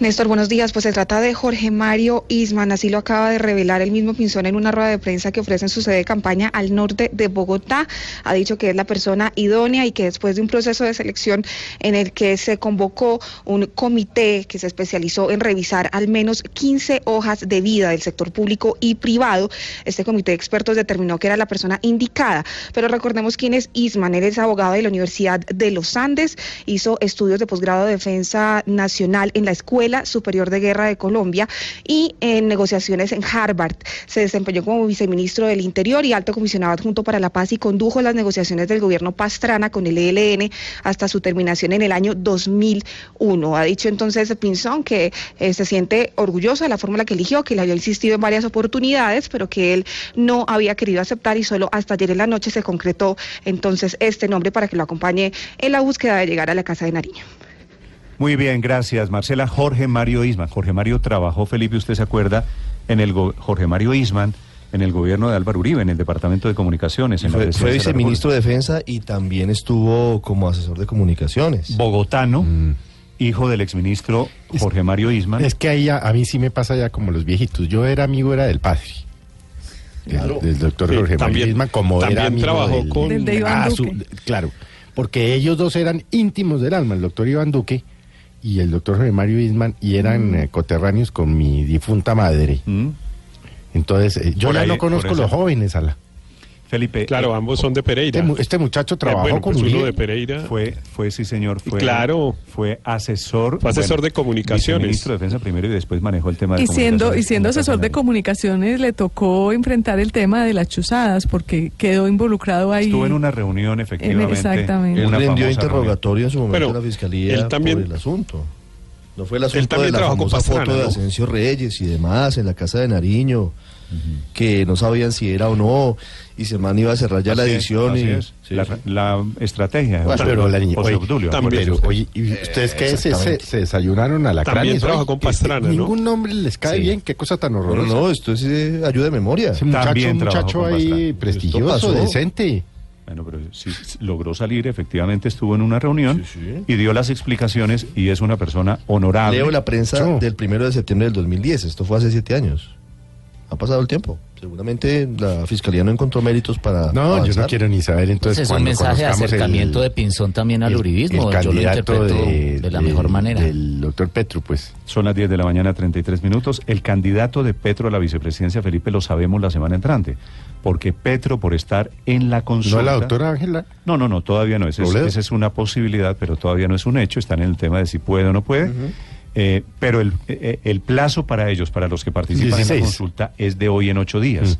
Néstor, buenos días. Pues se trata de Jorge Mario Isman, así lo acaba de revelar el mismo Pinzón en una rueda de prensa que ofrece en su sede de campaña al norte de Bogotá. Ha dicho que es la persona idónea y que después de un proceso de selección en el que se convocó un comité que se especializó en revisar al menos 15 hojas de vida del sector público y privado, este comité de expertos determinó que era la persona indicada. Pero recordemos quién es Isman. Él es abogado de la Universidad de los Andes, hizo estudios de posgrado de defensa nacional en la Escuela Superior de Guerra de Colombia y en negociaciones en Harvard. Se desempeñó como viceministro del Interior y alto comisionado adjunto para la paz y condujo las negociaciones del gobierno Pastrana con el ELN hasta su terminación en el año 2001. Ha dicho entonces Pinzón que eh, se siente orgulloso de la fórmula que eligió, que le había insistido en varias oportunidades, pero que él no había querido aceptar y solo hasta ayer en la noche se concretó entonces este nombre para que lo acompañe en la búsqueda de llegar a la Casa de Nariño. Muy bien, gracias Marcela. Jorge Mario Isman. Jorge Mario trabajó, Felipe, usted se acuerda, en el Jorge Mario Isman en el gobierno de Álvaro Uribe, en el Departamento de Comunicaciones. En fue, fue viceministro de, Defensa y también estuvo como asesor de comunicaciones. Bogotano. Mm. Hijo del exministro Jorge Mario Isman. Es que ahí a, a, mí sí me pasa ya como los viejitos. Yo era amigo, era del padre. Del, del doctor Jorge Mario Isman, como también era amigo trabajó del, con... Del de Iván Ah, Duque. claro, porque ellos dos eran íntimos del alma, el doctor Iván Duque y el doctor Jorge Mario Isman, y eran eh, coterráneos con mi difunta madre. Mm. Entonces, eh, yo Por ya ahí, no conozco los jóvenes, Ala. Felipe. Claro, eh, ambos son de Pereira. Este, este muchacho Eh, trabajó bueno, con pues uno de Pereira. Fue, fue sí señor, fue, Claro. fue asesor, Fue asesor de comunicaciones. Ministro de Defensa primero y después manejó el tema de Y siendo, y siendo en asesor de comunicaciones le tocó enfrentar el tema de las chuzadas porque quedó involucrado ahí. Estuvo en una reunión, efectivamente. exactamente. Él rindió interrogatorio en su momento en la fiscalía él también- por el asunto. No fue el asunto de la famosa Pastrana, foto de ¿no? Asensio Reyes y demás en la casa de Nariño, que no sabían si era o no, y se man iba a cerrar ya la Así edición. y, es. Sí, la, sí. la estrategia. Bueno, pero la niña, José oye, Obdulio, también. Pero, oye, ¿y ustedes qué se, se, Exactamente. se desayunaron a la También trabajó con Pastrana, ¿no? Ningún nombre les cae Sí. bien, qué cosa tan no, horrorosa. no, esto es eh, ayuda de memoria. Ese muchacho, También un trabajó muchacho ahí prestigioso, decente. Bueno, pero sí logró salir, efectivamente estuvo en una reunión Sí, sí. y dio las explicaciones y es una persona honorable. Leo la prensa Yo. del primero de septiembre del 2010. Esto fue hace siete años. Ha pasado el tiempo. Seguramente la fiscalía no encontró méritos para. No, yo no quiero ni saber entonces Entonces es un mensaje de acercamiento el- de Pinzón también al el- uribismo. el Yo lo candidato interpreto de, de, la de- mejor manera. Del doctor Petro, pues. Son las 10 de la mañana, 33 minutos. El candidato de Petro a la vicepresidencia, Felipe, lo sabemos la semana entrante. Porque Petro, por estar en la consulta... ¿No la doctora Ángela? No, no, no, todavía no. Esa es, es una posibilidad, pero todavía no es un hecho. Están en el tema de si puede o no puede. Eh, pero el, eh, el plazo para ellos, para los que participan en 16. la consulta, es de hoy en ocho días.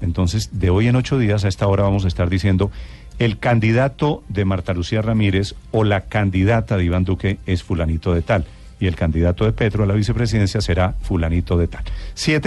Entonces, de hoy en ocho días, a esta hora vamos a estar diciendo el candidato de Marta Lucía Ramírez o la candidata de Iván Duque es fulanito de tal. Y el candidato de Petro a la vicepresidencia será fulanito de tal. Siete